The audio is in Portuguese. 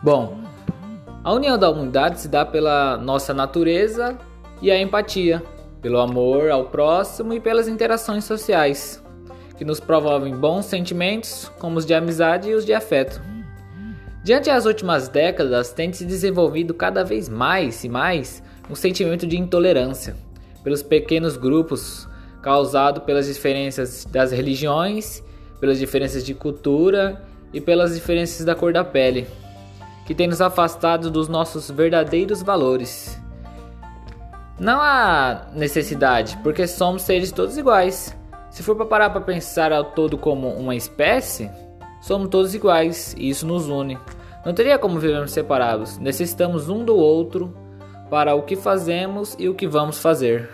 Bom, a união da humanidade se dá pela nossa natureza e a empatia, pelo amor ao próximo e pelas interações sociais, que nos promovem bons sentimentos, como os de amizade e os de afeto. Diante das últimas décadas, tem se desenvolvido cada vez mais e mais um sentimento de intolerância pelos pequenos grupos causado pelas diferenças das religiões, pelas diferenças de cultura e pelas diferenças da cor da pele, que tem nos afastado dos nossos verdadeiros valores. Não há necessidade, porque somos seres todos iguais. Se for para parar para pensar ao todo como uma espécie, somos todos iguais e isso nos une. Não teria como vivermos separados. Necessitamos um do outro para o que fazemos e o que vamos fazer.